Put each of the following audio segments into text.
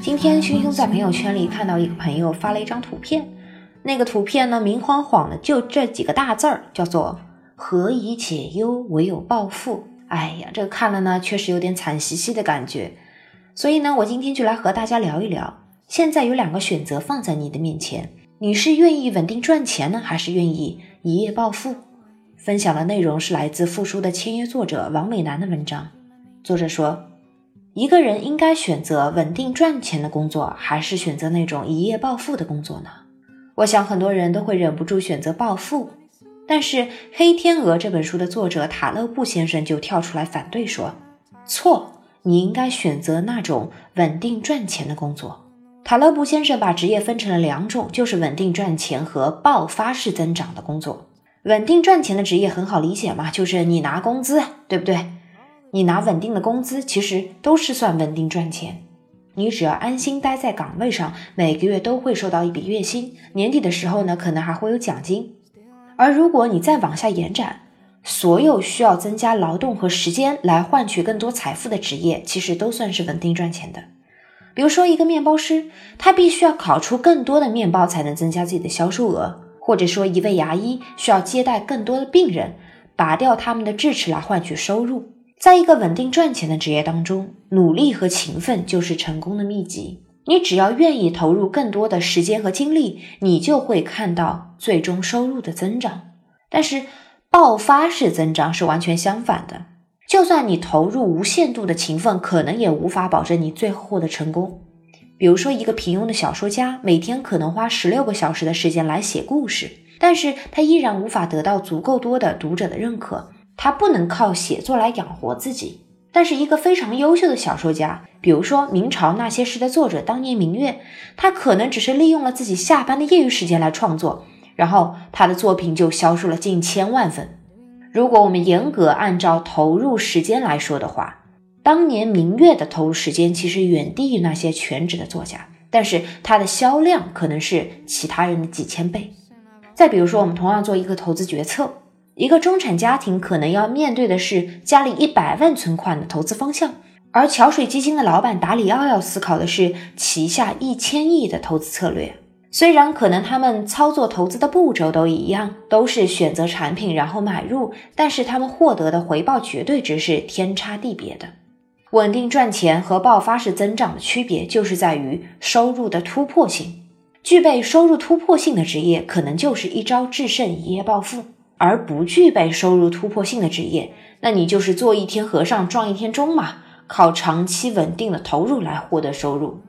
今天星星在朋友圈里看到一个朋友发了一张图片，那个图片呢明晃晃的就这几个大字儿，叫做“何以解忧，唯有暴富”。哎呀，这看了呢确实有点惨兮兮的感觉。所以呢，我今天就来和大家聊一聊，现在有两个选择放在你的面前，你是愿意稳定赚钱呢，还是愿意一夜暴富？分享的内容是来自复书的签约作者王美男的文章。作者说，一个人应该选择稳定赚钱的工作，还是选择那种一夜暴富的工作呢？我想很多人都会忍不住选择暴富，但是《黑天鹅》这本书的作者塔勒布先生就跳出来反对说：“错，你应该选择那种稳定赚钱的工作。”塔勒布先生把职业分成了两种，就是稳定赚钱和爆发式增长的工作。稳定赚钱的职业很好理解嘛，就是你拿工资，对不对？你拿稳定的工资，其实都是算稳定赚钱。你只要安心待在岗位上，每个月都会收到一笔月薪，年底的时候呢，可能还会有奖金。而如果你再往下延展，所有需要增加劳动和时间来换取更多财富的职业，其实都算是稳定赚钱的。比如说，一个面包师，他必须要烤出更多的面包才能增加自己的销售额。或者说，一位牙医需要接待更多的病人，拔掉他们的智齿来换取收入。在一个稳定赚钱的职业当中，努力和勤奋就是成功的秘籍。你只要愿意投入更多的时间和精力，你就会看到最终收入的增长。但是，爆发式增长是完全相反的。就算你投入无限度的勤奋，可能也无法保证你最后获得成功。比如说，一个平庸的小说家，每天可能花十六个小时的时间来写故事，但是他依然无法得到足够多的读者的认可，他不能靠写作来养活自己。但是，一个非常优秀的小说家，比如说明朝那些诗的作者当年明月，他可能只是利用了自己下班的业余时间来创作，然后他的作品就销售了近千万份。如果我们严格按照投入时间来说的话，当年明月的投入时间其实远低于那些全职的作家，但是它的销量可能是其他人的几千倍。再比如说，我们同样做一个投资决策，一个中产家庭可能要面对的是家里一百万存款的投资方向，而桥水基金的老板达里奥要思考的是旗下一千亿的投资策略。虽然可能他们操作投资的步骤都一样，都是选择产品然后买入，但是他们获得的回报绝对值是天差地别的。稳定赚钱和爆发式增长的区别，就是在于收入的突破性。具备收入突破性的职业，可能就是一朝制胜、一夜暴富；而不具备收入突破性的职业，那你就是做一天和尚撞一天钟嘛，靠长期稳定的投入来获得收入。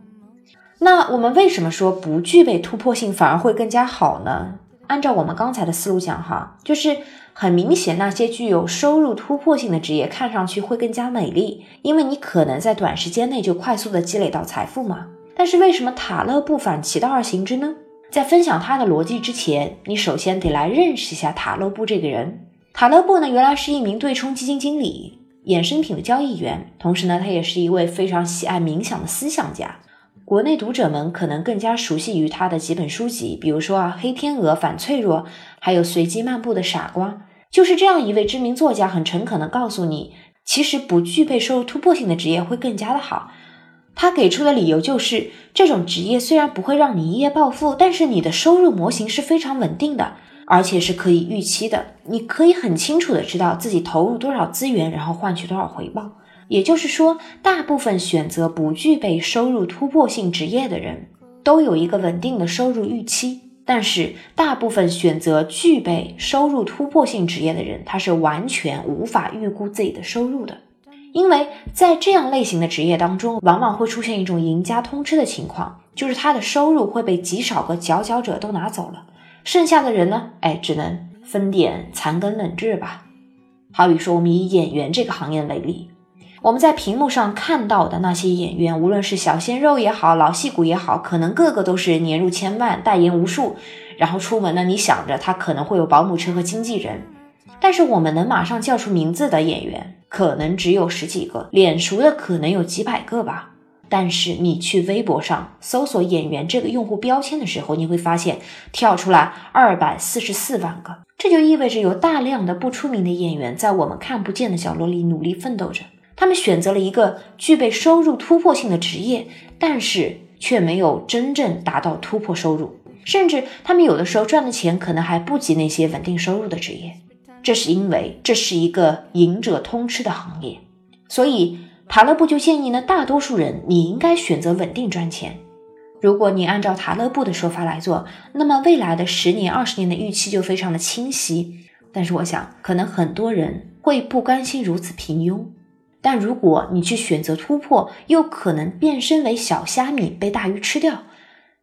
那我们为什么说不具备突破性反而会更加好呢？按照我们刚才的思路讲，哈，就是很明显，那些具有收入突破性的职业看上去会更加美丽，因为你可能在短时间内就快速的积累到财富嘛。但是为什么塔勒布反其道而行之呢？在分享他的逻辑之前，你首先得来认识一下塔勒布这个人。塔勒布呢，原来是一名对冲基金经理、衍生品的交易员，同时呢，他也是一位非常喜爱冥想的思想家。国内读者们可能更加熟悉于他的几本书籍，比如说啊，《黑天鹅反脆弱》，还有《随机漫步的傻瓜》。就是这样一位知名作家，很诚恳地告诉你，其实不具备收入突破性的职业会更加的好。他给出的理由就是，这种职业虽然不会让你一夜暴富，但是你的收入模型是非常稳定的，而且是可以预期的。你可以很清楚的知道自己投入多少资源，然后换取多少回报。也就是说，大部分选择不具备收入突破性职业的人，都有一个稳定的收入预期。但是，大部分选择具备收入突破性职业的人，他是完全无法预估自己的收入的。因为在这样类型的职业当中，往往会出现一种赢家通吃的情况，就是他的收入会被极少个佼佼者都拿走了，剩下的人呢，哎，只能分点残羹冷炙吧。好比说，我们以演员这个行业为例。我们在屏幕上看到的那些演员，无论是小鲜肉也好，老戏骨也好，可能个个都是年入千万，代言无数。然后出门呢，你想着他可能会有保姆车和经纪人。但是我们能马上叫出名字的演员，可能只有十几个，脸熟的可能有几百个吧。但是你去微博上搜索“演员”这个用户标签的时候，你会发现跳出来二百四十四万个。这就意味着有大量的不出名的演员在我们看不见的角落里努力奋斗着。他们选择了一个具备收入突破性的职业，但是却没有真正达到突破收入，甚至他们有的时候赚的钱可能还不及那些稳定收入的职业。这是因为这是一个赢者通吃的行业，所以塔勒布就建议呢，大多数人你应该选择稳定赚钱。如果你按照塔勒布的说法来做，那么未来的十年、二十年的预期就非常的清晰。但是我想，可能很多人会不甘心如此平庸。但如果你去选择突破，又可能变身为小虾米被大鱼吃掉，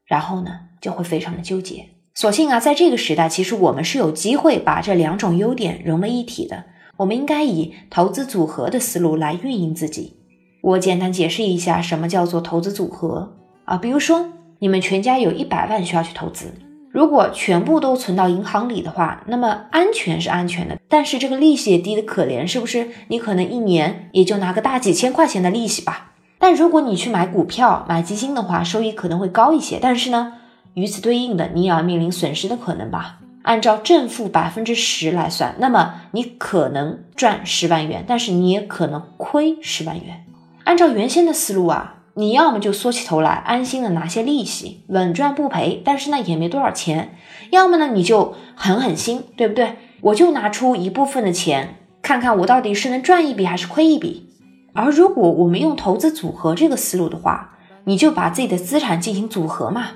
然后呢，就会非常的纠结。所幸啊，在这个时代，其实我们是有机会把这两种优点融为一体的。我们应该以投资组合的思路来运营自己。我简单解释一下，什么叫做投资组合。啊，比如说你们全家有一百万需要去投资，如果全部都存到银行里的话，那么安全是安全的，但是这个利息也低的可怜，是不是？你可能一年也就拿个大几千块钱的利息吧。但如果你去买股票、买基金的话，收益可能会高一些，但是呢，与此对应的，你也要面临损失的可能吧。按照正负百分之十来算，那么你可能赚十万元，但是你也可能亏十万元。按照原先的思路啊。你要么就缩起头来，安心的拿些利息，稳赚不赔，但是呢也没多少钱；要么呢你就狠狠心，对不对？我就拿出一部分的钱，看看我到底是能赚一笔还是亏一笔。而如果我们用投资组合这个思路的话，你就把自己的资产进行组合嘛。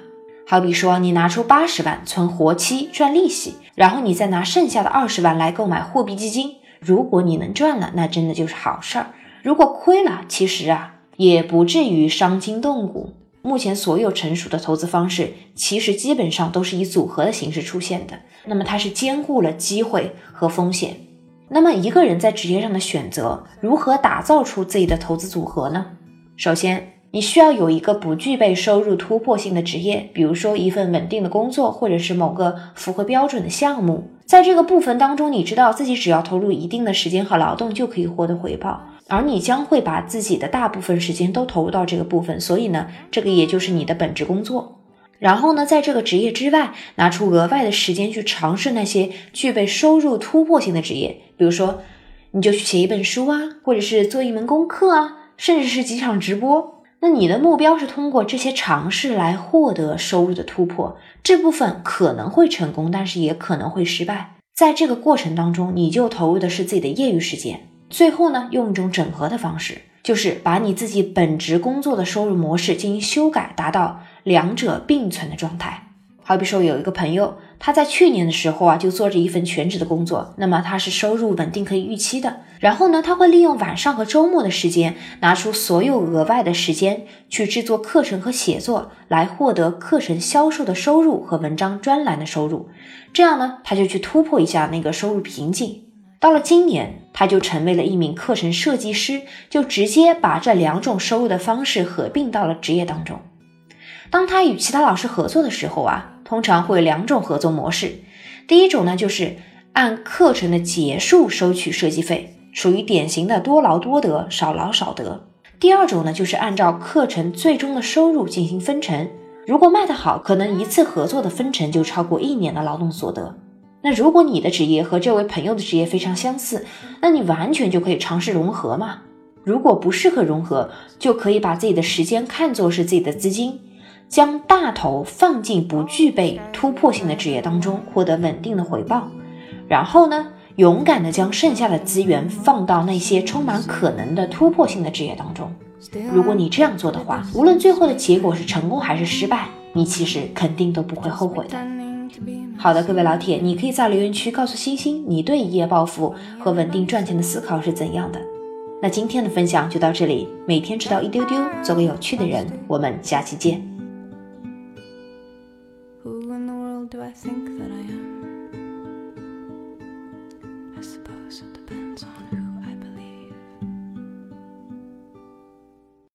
好比说，你拿出八十万存活期赚利息，然后你再拿剩下的二十万来购买货币基金。如果你能赚了，那真的就是好事儿；如果亏了，其实啊。也不至于伤筋动骨。目前所有成熟的投资方式，其实基本上都是以组合的形式出现的。那么它是兼顾了机会和风险。那么一个人在职业上的选择，如何打造出自己的投资组合呢？首先，你需要有一个不具备收入突破性的职业，比如说一份稳定的工作，或者是某个符合标准的项目。在这个部分当中，你知道自己只要投入一定的时间和劳动，就可以获得回报。而你将会把自己的大部分时间都投入到这个部分，所以呢，这个也就是你的本职工作。然后呢，在这个职业之外，拿出额外的时间去尝试那些具备收入突破性的职业，比如说，你就去写一本书啊，或者是做一门功课啊，甚至是几场直播。那你的目标是通过这些尝试来获得收入的突破，这部分可能会成功，但是也可能会失败。在这个过程当中，你就投入的是自己的业余时间。最后呢，用一种整合的方式，就是把你自己本职工作的收入模式进行修改，达到两者并存的状态。好比说，有一个朋友，他在去年的时候啊，就做着一份全职的工作，那么他是收入稳定可以预期的。然后呢，他会利用晚上和周末的时间，拿出所有额外的时间去制作课程和写作，来获得课程销售的收入和文章专栏的收入。这样呢，他就去突破一下那个收入瓶颈。到了今年，他就成为了一名课程设计师，就直接把这两种收入的方式合并到了职业当中。当他与其他老师合作的时候啊，通常会有两种合作模式。第一种呢，就是按课程的结束收取设计费，属于典型的多劳多得、少劳少得。第二种呢，就是按照课程最终的收入进行分成。如果卖得好，可能一次合作的分成就超过一年的劳动所得。那如果你的职业和这位朋友的职业非常相似，那你完全就可以尝试融合嘛。如果不适合融合，就可以把自己的时间看作是自己的资金，将大头放进不具备突破性的职业当中，获得稳定的回报。然后呢，勇敢的将剩下的资源放到那些充满可能的突破性的职业当中。如果你这样做的话，无论最后的结果是成功还是失败，你其实肯定都不会后悔的。好的，各位老铁，你可以在留言区告诉星星，你对一夜暴富和稳定赚钱的思考是怎样的。那今天的分享就到这里，每天知道一丢丢，做个有趣的人，我们下期见。I think that I?